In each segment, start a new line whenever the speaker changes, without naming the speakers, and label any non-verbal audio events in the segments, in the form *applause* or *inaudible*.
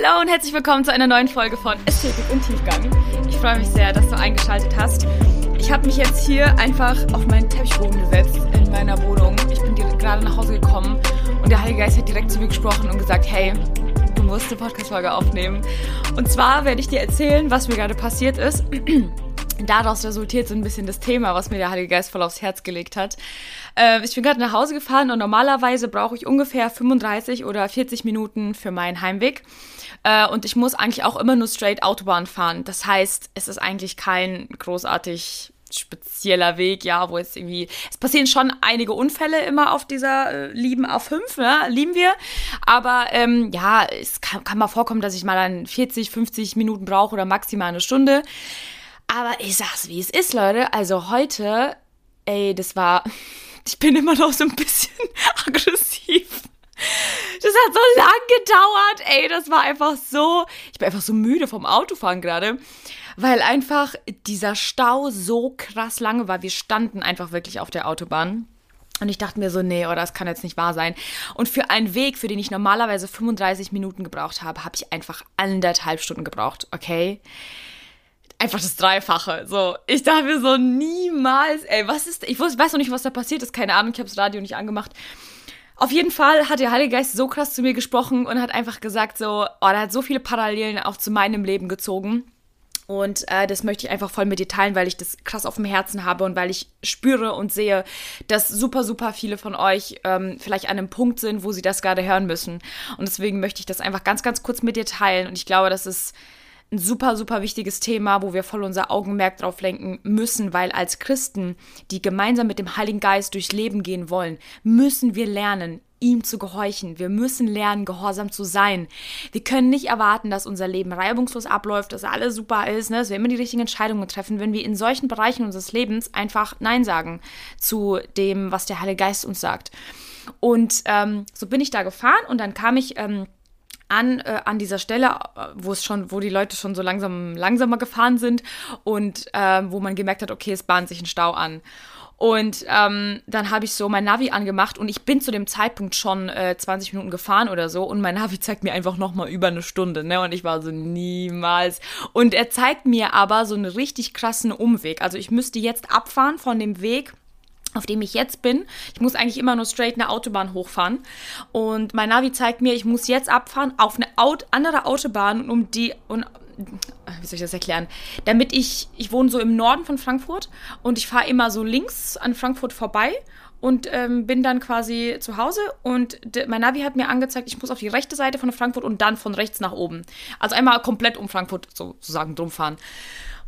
Hallo und herzlich willkommen zu einer neuen Folge von Ästhetik im Tiefgang. Ich freue mich sehr, dass du eingeschaltet hast. Ich habe mich jetzt hier einfach auf meinen Teppichboden gesetzt in meiner Wohnung. Ich bin gerade nach Hause gekommen und der Heilige Geist hat direkt zu mir gesprochen und gesagt, hey, du musst eine Podcast-Folge aufnehmen. Und zwar werde ich dir erzählen, was mir gerade passiert ist. *clears throat* Daraus resultiert so ein bisschen das Thema, was mir der Heilige Geist voll aufs Herz gelegt hat. Äh, ich bin gerade nach Hause gefahren und normalerweise brauche ich ungefähr 35 oder 40 Minuten für meinen Heimweg. Äh, und ich muss eigentlich auch immer nur straight Autobahn fahren. Das heißt, es ist eigentlich kein großartig spezieller Weg, ja, wo jetzt irgendwie, es passieren schon einige Unfälle immer auf dieser äh, lieben A5, ne, lieben wir, aber ähm, ja, es kann, kann mal vorkommen, dass ich mal dann 40, 50 Minuten brauche oder maximal eine Stunde, aber ich sag's, wie es ist, Leute, also heute, ey, das war, *laughs* ich bin immer noch so ein bisschen *laughs* aggressiv. Das hat so lang gedauert, ey. Das war einfach so. Ich bin einfach so müde vom Autofahren gerade, weil einfach dieser Stau so krass lange war. Wir standen einfach wirklich auf der Autobahn. Und ich dachte mir so, nee, oh, das kann jetzt nicht wahr sein. Und für einen Weg, für den ich normalerweise 35 Minuten gebraucht habe, habe ich einfach anderthalb Stunden gebraucht, okay? Einfach das Dreifache. So, ich dachte mir so, niemals, ey, was ist, ich weiß noch nicht, was da passiert ist, keine Ahnung, ich habe das Radio nicht angemacht. Auf jeden Fall hat der Heilige Geist so krass zu mir gesprochen und hat einfach gesagt, so, oh, der hat so viele Parallelen auch zu meinem Leben gezogen. Und äh, das möchte ich einfach voll mit dir teilen, weil ich das krass auf dem Herzen habe und weil ich spüre und sehe, dass super, super viele von euch ähm, vielleicht an einem Punkt sind, wo sie das gerade hören müssen. Und deswegen möchte ich das einfach ganz, ganz kurz mit dir teilen. Und ich glaube, das ist ein super, super wichtiges Thema, wo wir voll unser Augenmerk drauf lenken müssen, weil als Christen, die gemeinsam mit dem Heiligen Geist durchs Leben gehen wollen, müssen wir lernen, ihm zu gehorchen. Wir müssen lernen, gehorsam zu sein. Wir können nicht erwarten, dass unser Leben reibungslos abläuft, dass alles super ist, ne? dass wir immer die richtigen Entscheidungen treffen, wenn wir in solchen Bereichen unseres Lebens einfach Nein sagen zu dem, was der Heilige Geist uns sagt. Und ähm, so bin ich da gefahren und dann kam ich ähm, an, äh, an dieser Stelle, äh, wo es schon, wo die Leute schon so langsam langsamer gefahren sind und äh, wo man gemerkt hat, okay, es bahnt sich ein Stau an. Und ähm, dann habe ich so mein Navi angemacht und ich bin zu dem Zeitpunkt schon äh, 20 Minuten gefahren oder so und mein Navi *laughs* zeigt mir einfach nochmal über eine Stunde, ne? Und ich war so niemals. Und er zeigt mir aber so einen richtig krassen Umweg. Also ich müsste jetzt abfahren von dem Weg auf dem ich jetzt bin. Ich muss eigentlich immer nur straight eine Autobahn hochfahren. Und mein Navi zeigt mir, ich muss jetzt abfahren auf eine Aut andere Autobahn, um die. Und, wie soll ich das erklären? Damit ich, ich wohne so im Norden von Frankfurt und ich fahre immer so links an Frankfurt vorbei und ähm, bin dann quasi zu Hause und mein Navi hat mir angezeigt, ich muss auf die rechte Seite von Frankfurt und dann von rechts nach oben. Also einmal komplett um Frankfurt sozusagen drum fahren.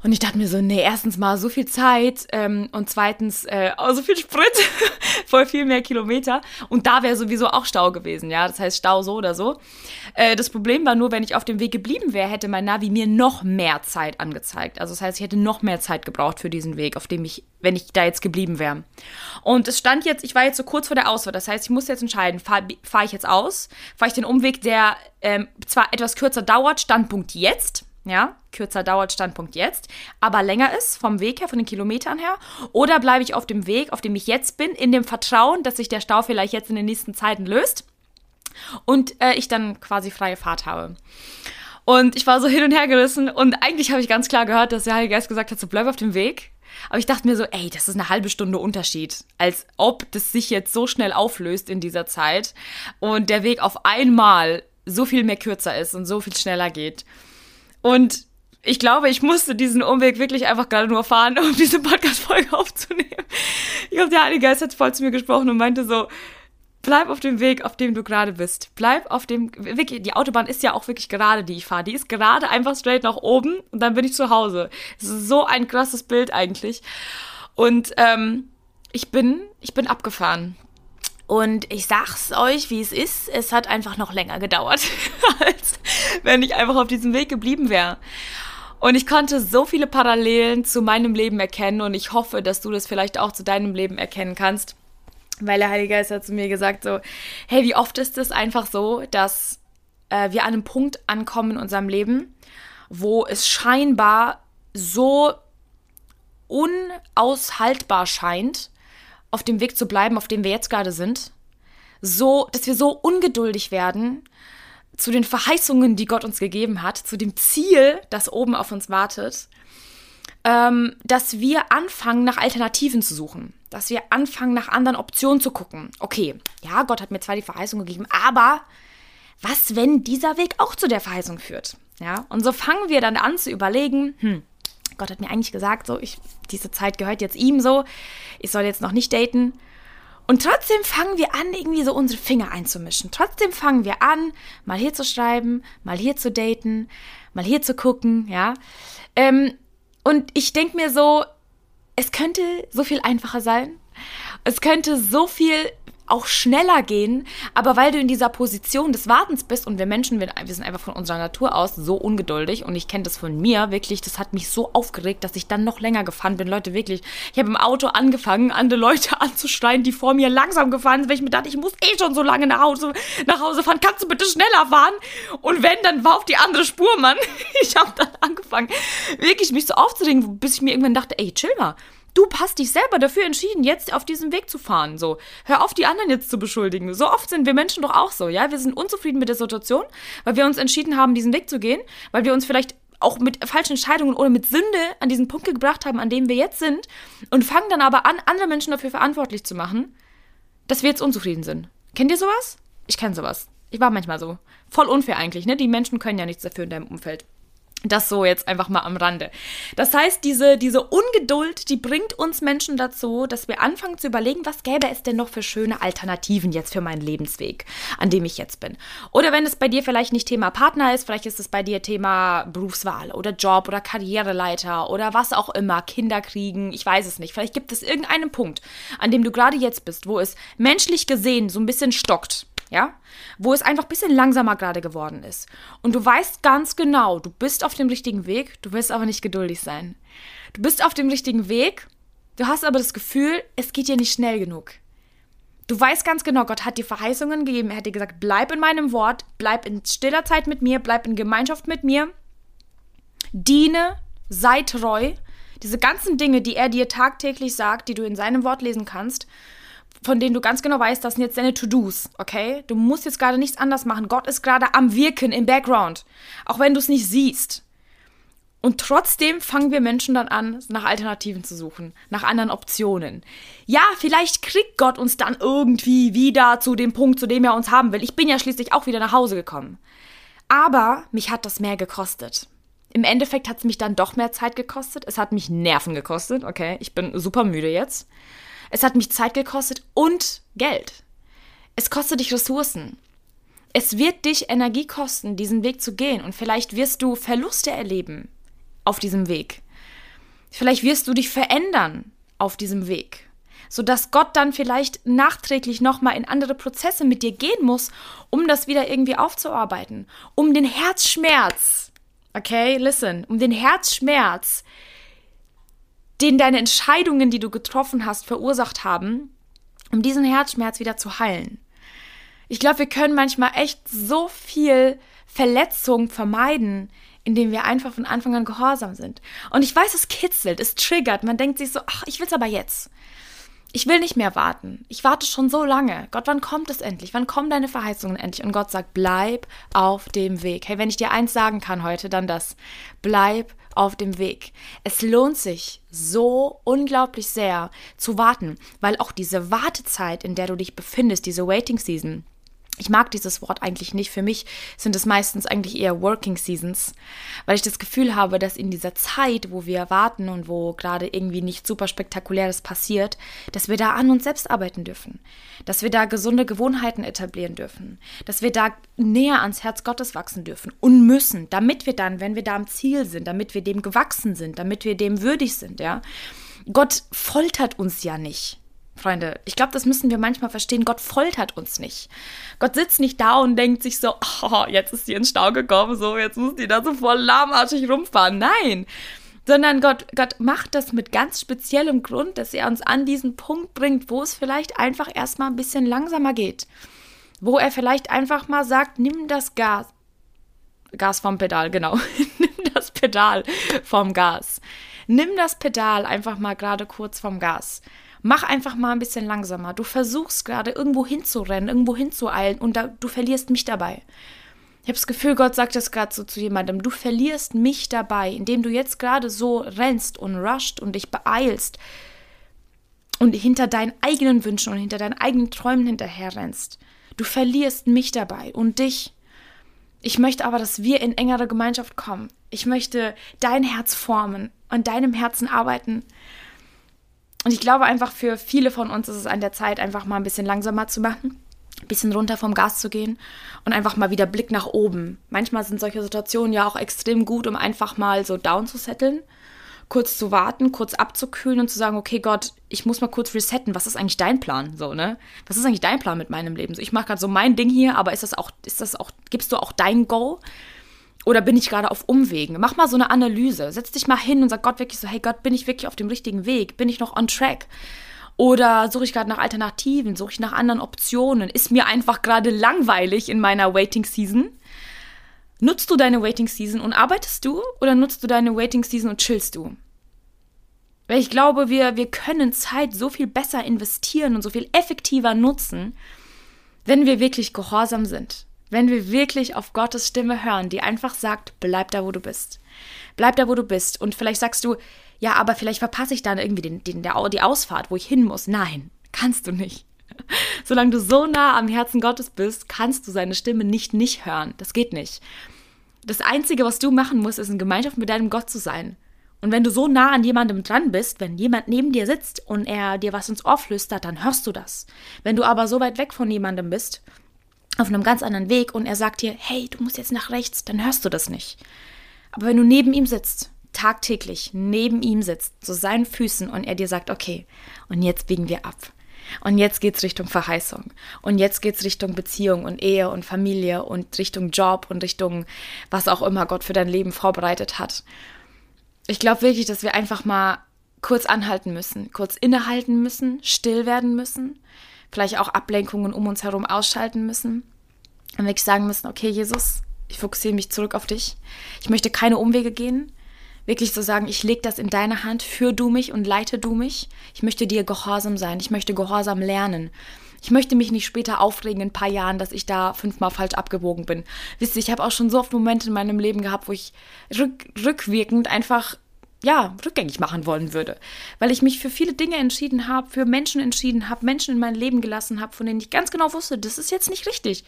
Und ich dachte mir so, nee, erstens mal so viel Zeit ähm, und zweitens äh, auch so viel Sprit, *laughs* voll viel mehr Kilometer. Und da wäre sowieso auch Stau gewesen, ja. Das heißt Stau so oder so. Äh, das Problem war nur, wenn ich auf dem Weg geblieben wäre, hätte mein Navi mir noch mehr Zeit angezeigt. Also das heißt, ich hätte noch mehr Zeit gebraucht für diesen Weg, auf dem ich, wenn ich da jetzt geblieben wäre. Und es stand jetzt, ich war jetzt so kurz vor der Auswahl. Das heißt, ich muss jetzt entscheiden, fahre fahr ich jetzt aus, fahre ich den Umweg, der ähm, zwar etwas kürzer dauert, Standpunkt jetzt ja, kürzer dauert Standpunkt jetzt, aber länger ist vom Weg her, von den Kilometern her? Oder bleibe ich auf dem Weg, auf dem ich jetzt bin, in dem Vertrauen, dass sich der Stau vielleicht jetzt in den nächsten Zeiten löst und äh, ich dann quasi freie Fahrt habe? Und ich war so hin und her gerissen und eigentlich habe ich ganz klar gehört, dass der Heilige Geist gesagt hat, so bleib auf dem Weg. Aber ich dachte mir so, ey, das ist eine halbe Stunde Unterschied. Als ob das sich jetzt so schnell auflöst in dieser Zeit und der Weg auf einmal so viel mehr kürzer ist und so viel schneller geht. Und ich glaube, ich musste diesen Umweg wirklich einfach gerade nur fahren, um diese Podcast-Folge *laughs* aufzunehmen. Ich glaube, der Heilige Geist hat voll zu mir gesprochen und meinte so, bleib auf dem Weg, auf dem du gerade bist. Bleib auf dem, wirklich, die Autobahn ist ja auch wirklich gerade, die ich fahre. Die ist gerade einfach straight nach oben und dann bin ich zu Hause. Es ist so ein krasses Bild eigentlich. Und ähm, ich bin, ich bin abgefahren. Und ich sag's euch, wie es ist, es hat einfach noch länger gedauert, *laughs* als *laughs* wenn ich einfach auf diesem Weg geblieben wäre. Und ich konnte so viele Parallelen zu meinem Leben erkennen und ich hoffe, dass du das vielleicht auch zu deinem Leben erkennen kannst. Weil der Heilige Geist hat zu mir gesagt so, hey, wie oft ist es einfach so, dass äh, wir an einem Punkt ankommen in unserem Leben, wo es scheinbar so unaushaltbar scheint, auf dem Weg zu bleiben, auf dem wir jetzt gerade sind. So, dass wir so ungeduldig werden, zu den Verheißungen, die Gott uns gegeben hat, zu dem Ziel, das oben auf uns wartet, ähm, dass wir anfangen, nach Alternativen zu suchen. Dass wir anfangen, nach anderen Optionen zu gucken. Okay, ja, Gott hat mir zwar die Verheißung gegeben, aber was, wenn dieser Weg auch zu der Verheißung führt? Ja, und so fangen wir dann an zu überlegen, hm, Gott hat mir eigentlich gesagt, so, ich, diese Zeit gehört jetzt ihm so, ich soll jetzt noch nicht daten. Und trotzdem fangen wir an, irgendwie so unsere Finger einzumischen. Trotzdem fangen wir an, mal hier zu schreiben, mal hier zu daten, mal hier zu gucken, ja. Ähm, und ich denke mir so, es könnte so viel einfacher sein. Es könnte so viel auch schneller gehen, aber weil du in dieser Position des Wartens bist und wir Menschen, wir, wir sind einfach von unserer Natur aus so ungeduldig und ich kenne das von mir wirklich, das hat mich so aufgeregt, dass ich dann noch länger gefahren bin. Leute, wirklich, ich habe im Auto angefangen, andere Leute *laughs* anzuschreien, die vor mir langsam gefahren sind, weil ich mir dachte, ich muss eh schon so lange nach Hause, nach Hause fahren, kannst du bitte schneller fahren? Und wenn, dann war auf die andere Spur, Mann. *laughs* Ich habe dann angefangen, wirklich mich so aufzuregen, bis ich mir irgendwann dachte, ey, chill mal Du hast dich selber dafür entschieden, jetzt auf diesem Weg zu fahren. So, hör auf, die anderen jetzt zu beschuldigen. So oft sind wir Menschen doch auch so, ja. Wir sind unzufrieden mit der Situation, weil wir uns entschieden haben, diesen Weg zu gehen, weil wir uns vielleicht auch mit falschen Entscheidungen oder mit Sünde an diesen Punkt gebracht haben, an dem wir jetzt sind und fangen dann aber an, andere Menschen dafür verantwortlich zu machen, dass wir jetzt unzufrieden sind. Kennt ihr sowas? Ich kenne sowas. Ich war manchmal so. Voll unfair eigentlich, ne? Die Menschen können ja nichts dafür in deinem Umfeld. Das so jetzt einfach mal am Rande. Das heißt, diese, diese Ungeduld, die bringt uns Menschen dazu, dass wir anfangen zu überlegen, was gäbe es denn noch für schöne Alternativen jetzt für meinen Lebensweg, an dem ich jetzt bin. Oder wenn es bei dir vielleicht nicht Thema Partner ist, vielleicht ist es bei dir Thema Berufswahl oder Job oder Karriereleiter oder was auch immer, Kinder kriegen, ich weiß es nicht. Vielleicht gibt es irgendeinen Punkt, an dem du gerade jetzt bist, wo es menschlich gesehen so ein bisschen stockt ja, wo es einfach ein bisschen langsamer gerade geworden ist. Und du weißt ganz genau, du bist auf dem richtigen Weg, du willst aber nicht geduldig sein. Du bist auf dem richtigen Weg, du hast aber das Gefühl, es geht dir nicht schnell genug. Du weißt ganz genau, Gott hat dir Verheißungen gegeben, er hat dir gesagt, bleib in meinem Wort, bleib in stiller Zeit mit mir, bleib in Gemeinschaft mit mir, diene, sei treu. Diese ganzen Dinge, die er dir tagtäglich sagt, die du in seinem Wort lesen kannst, von denen du ganz genau weißt, das sind jetzt deine To-Dos, okay? Du musst jetzt gerade nichts anders machen. Gott ist gerade am Wirken im Background, auch wenn du es nicht siehst. Und trotzdem fangen wir Menschen dann an, nach Alternativen zu suchen, nach anderen Optionen. Ja, vielleicht kriegt Gott uns dann irgendwie wieder zu dem Punkt, zu dem er uns haben will. Ich bin ja schließlich auch wieder nach Hause gekommen. Aber mich hat das mehr gekostet. Im Endeffekt hat es mich dann doch mehr Zeit gekostet. Es hat mich Nerven gekostet. Okay, ich bin super müde jetzt. Es hat mich Zeit gekostet und Geld. Es kostet dich Ressourcen. Es wird dich Energie kosten, diesen Weg zu gehen. Und vielleicht wirst du Verluste erleben auf diesem Weg. Vielleicht wirst du dich verändern auf diesem Weg. Sodass Gott dann vielleicht nachträglich nochmal in andere Prozesse mit dir gehen muss, um das wieder irgendwie aufzuarbeiten. Um den Herzschmerz, okay, listen, um den Herzschmerz, den deine Entscheidungen, die du getroffen hast, verursacht haben, um diesen Herzschmerz wieder zu heilen. Ich glaube, wir können manchmal echt so viel Verletzung vermeiden, indem wir einfach von Anfang an gehorsam sind. Und ich weiß, es kitzelt, es triggert. Man denkt sich so, ach, ich will es aber jetzt. Ich will nicht mehr warten. Ich warte schon so lange. Gott, wann kommt es endlich? Wann kommen deine Verheißungen endlich? Und Gott sagt, bleib auf dem Weg. Hey, wenn ich dir eins sagen kann heute, dann das. Bleib auf dem Weg. Es lohnt sich so unglaublich sehr zu warten, weil auch diese Wartezeit, in der du dich befindest, diese Waiting Season, ich mag dieses Wort eigentlich nicht. Für mich sind es meistens eigentlich eher Working Seasons, weil ich das Gefühl habe, dass in dieser Zeit, wo wir warten und wo gerade irgendwie nicht super spektakuläres passiert, dass wir da an uns selbst arbeiten dürfen, dass wir da gesunde Gewohnheiten etablieren dürfen, dass wir da näher ans Herz Gottes wachsen dürfen und müssen, damit wir dann, wenn wir da am Ziel sind, damit wir dem gewachsen sind, damit wir dem würdig sind, ja. Gott foltert uns ja nicht. Freunde, ich glaube, das müssen wir manchmal verstehen. Gott foltert uns nicht. Gott sitzt nicht da und denkt sich so, *laughs* oh, jetzt ist sie in Stau gekommen, so, jetzt muss die da so voll lahmarschig rumfahren. Nein. Sondern Gott, Gott macht das mit ganz speziellem Grund, dass er uns an diesen Punkt bringt, wo es vielleicht einfach erstmal ein bisschen langsamer geht. Wo er vielleicht einfach mal sagt, nimm das Gas. Gas vom Pedal, genau. *laughs* nimm das Pedal vom Gas. Nimm das Pedal einfach mal gerade kurz vom Gas mach einfach mal ein bisschen langsamer. Du versuchst gerade irgendwo hinzurennen, irgendwo hinzueilen und da, du verlierst mich dabei. Ich habe das Gefühl, Gott sagt das gerade so zu jemandem. Du verlierst mich dabei, indem du jetzt gerade so rennst und rusht und dich beeilst und hinter deinen eigenen Wünschen und hinter deinen eigenen Träumen hinterher rennst. Du verlierst mich dabei und dich. Ich möchte aber, dass wir in engere Gemeinschaft kommen. Ich möchte dein Herz formen, an deinem Herzen arbeiten. Und ich glaube einfach, für viele von uns ist es an der Zeit, einfach mal ein bisschen langsamer zu machen, ein bisschen runter vom Gas zu gehen und einfach mal wieder Blick nach oben. Manchmal sind solche Situationen ja auch extrem gut, um einfach mal so down zu setteln kurz zu warten, kurz abzukühlen und zu sagen, okay, Gott, ich muss mal kurz resetten. Was ist eigentlich dein Plan? So, ne? Was ist eigentlich dein Plan mit meinem Leben? So, ich mache gerade so mein Ding hier, aber ist das auch, ist das auch, gibst du auch dein Go? Oder bin ich gerade auf Umwegen? Mach mal so eine Analyse. Setz dich mal hin und sag Gott wirklich so, hey Gott, bin ich wirklich auf dem richtigen Weg? Bin ich noch on track? Oder suche ich gerade nach Alternativen? Suche ich nach anderen Optionen? Ist mir einfach gerade langweilig in meiner Waiting Season? Nutzt du deine Waiting Season und arbeitest du oder nutzt du deine Waiting Season und chillst du? Weil ich glaube, wir, wir können Zeit so viel besser investieren und so viel effektiver nutzen, wenn wir wirklich gehorsam sind. Wenn wir wirklich auf Gottes Stimme hören, die einfach sagt, bleib da, wo du bist. Bleib da, wo du bist. Und vielleicht sagst du, ja, aber vielleicht verpasse ich dann irgendwie den, den, der, die Ausfahrt, wo ich hin muss. Nein, kannst du nicht. *laughs* Solange du so nah am Herzen Gottes bist, kannst du seine Stimme nicht nicht hören. Das geht nicht. Das Einzige, was du machen musst, ist in Gemeinschaft mit deinem Gott zu sein. Und wenn du so nah an jemandem dran bist, wenn jemand neben dir sitzt und er dir was ins Ohr flüstert, dann hörst du das. Wenn du aber so weit weg von jemandem bist, auf einem ganz anderen Weg und er sagt dir, hey, du musst jetzt nach rechts, dann hörst du das nicht. Aber wenn du neben ihm sitzt, tagtäglich neben ihm sitzt, zu seinen Füßen und er dir sagt, okay, und jetzt biegen wir ab. Und jetzt geht's Richtung Verheißung. Und jetzt geht's Richtung Beziehung und Ehe und Familie und Richtung Job und Richtung was auch immer Gott für dein Leben vorbereitet hat. Ich glaube wirklich, dass wir einfach mal kurz anhalten müssen, kurz innehalten müssen, still werden müssen, vielleicht auch Ablenkungen um uns herum ausschalten müssen. Und wirklich sagen müssen, okay, Jesus, ich fokussiere mich zurück auf dich. Ich möchte keine Umwege gehen wirklich zu sagen, ich lege das in deine Hand, führ du mich und leite du mich. Ich möchte dir gehorsam sein, ich möchte gehorsam lernen. Ich möchte mich nicht später aufregen in ein paar Jahren, dass ich da fünfmal falsch abgewogen bin. Wisst ihr, ich habe auch schon so oft Momente in meinem Leben gehabt, wo ich rück, rückwirkend einfach ja, rückgängig machen wollen würde. Weil ich mich für viele Dinge entschieden habe, für Menschen entschieden habe, Menschen in mein Leben gelassen habe, von denen ich ganz genau wusste, das ist jetzt nicht richtig.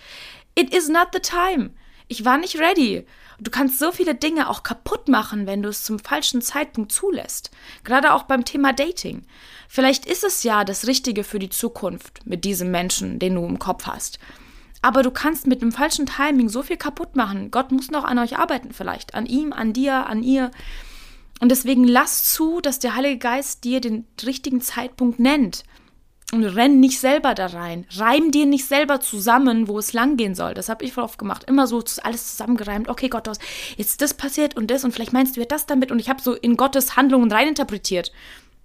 It is not the time. Ich war nicht ready. Du kannst so viele Dinge auch kaputt machen, wenn du es zum falschen Zeitpunkt zulässt. Gerade auch beim Thema Dating. Vielleicht ist es ja das Richtige für die Zukunft mit diesem Menschen, den du im Kopf hast. Aber du kannst mit dem falschen Timing so viel kaputt machen. Gott muss noch an euch arbeiten vielleicht. An ihm, an dir, an ihr. Und deswegen lass zu, dass der Heilige Geist dir den richtigen Zeitpunkt nennt. Und renn nicht selber da rein. Reim dir nicht selber zusammen, wo es langgehen soll. Das habe ich voll oft gemacht. Immer so alles zusammengereimt. Okay, Gott, jetzt das passiert und das und vielleicht meinst du ja das damit. Und ich habe so in Gottes Handlungen reininterpretiert.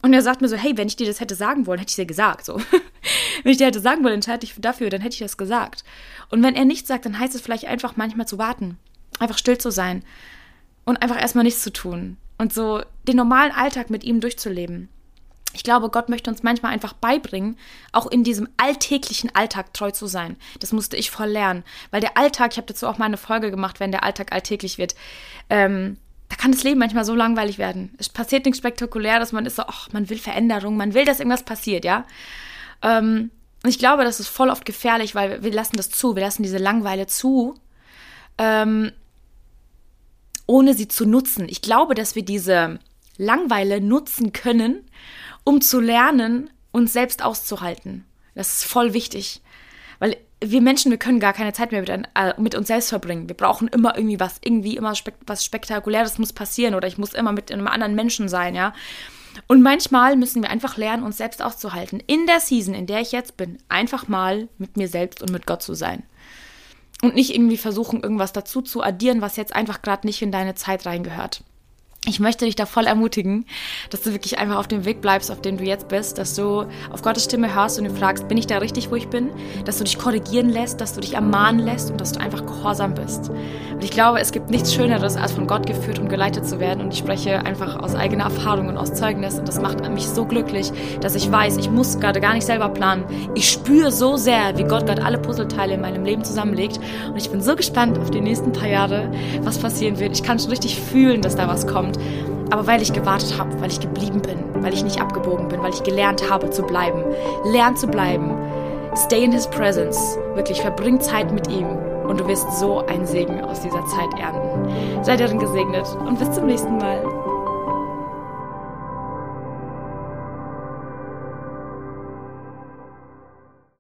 Und er sagt mir so, hey, wenn ich dir das hätte sagen wollen, hätte ich dir gesagt. So. *laughs* wenn ich dir hätte sagen wollen, entscheide ich dafür, dann hätte ich das gesagt. Und wenn er nichts sagt, dann heißt es vielleicht einfach manchmal zu warten. Einfach still zu sein. Und einfach erstmal nichts zu tun. Und so den normalen Alltag mit ihm durchzuleben. Ich glaube, Gott möchte uns manchmal einfach beibringen, auch in diesem alltäglichen Alltag treu zu sein. Das musste ich voll lernen. Weil der Alltag, ich habe dazu auch mal eine Folge gemacht, wenn der Alltag alltäglich wird, ähm, da kann das Leben manchmal so langweilig werden. Es passiert nichts spektakulär, dass man ist so, ach, man will Veränderung, man will, dass irgendwas passiert, ja. Ähm, und ich glaube, das ist voll oft gefährlich, weil wir lassen das zu, wir lassen diese Langweile zu, ähm, ohne sie zu nutzen. Ich glaube, dass wir diese Langweile nutzen können, um zu lernen, uns selbst auszuhalten. Das ist voll wichtig. Weil wir Menschen, wir können gar keine Zeit mehr mit, äh, mit uns selbst verbringen. Wir brauchen immer irgendwie was, irgendwie immer spek was Spektakuläres muss passieren oder ich muss immer mit einem anderen Menschen sein, ja. Und manchmal müssen wir einfach lernen, uns selbst auszuhalten. In der Season, in der ich jetzt bin, einfach mal mit mir selbst und mit Gott zu sein. Und nicht irgendwie versuchen, irgendwas dazu zu addieren, was jetzt einfach gerade nicht in deine Zeit reingehört. Ich möchte dich da voll ermutigen, dass du wirklich einfach auf dem Weg bleibst, auf dem du jetzt bist, dass du auf Gottes Stimme hörst und du fragst, bin ich da richtig, wo ich bin? Dass du dich korrigieren lässt, dass du dich ermahnen lässt und dass du einfach gehorsam bist. Und ich glaube, es gibt nichts Schöneres, als von Gott geführt und geleitet zu werden. Und ich spreche einfach aus eigener Erfahrung und aus Zeugnis. Und das macht mich so glücklich, dass ich weiß, ich muss gerade gar nicht selber planen. Ich spüre so sehr, wie Gott gerade alle Puzzleteile in meinem Leben zusammenlegt. Und ich bin so gespannt auf die nächsten paar Jahre, was passieren wird. Ich kann schon richtig fühlen, dass da was kommt. Aber weil ich gewartet habe, weil ich geblieben bin, weil ich nicht abgebogen bin, weil ich gelernt habe zu bleiben. Lernt zu bleiben. Stay in his presence. Wirklich, verbring Zeit mit ihm. Und du wirst so einen Segen aus dieser Zeit ernten. Seid darin gesegnet und bis zum nächsten Mal.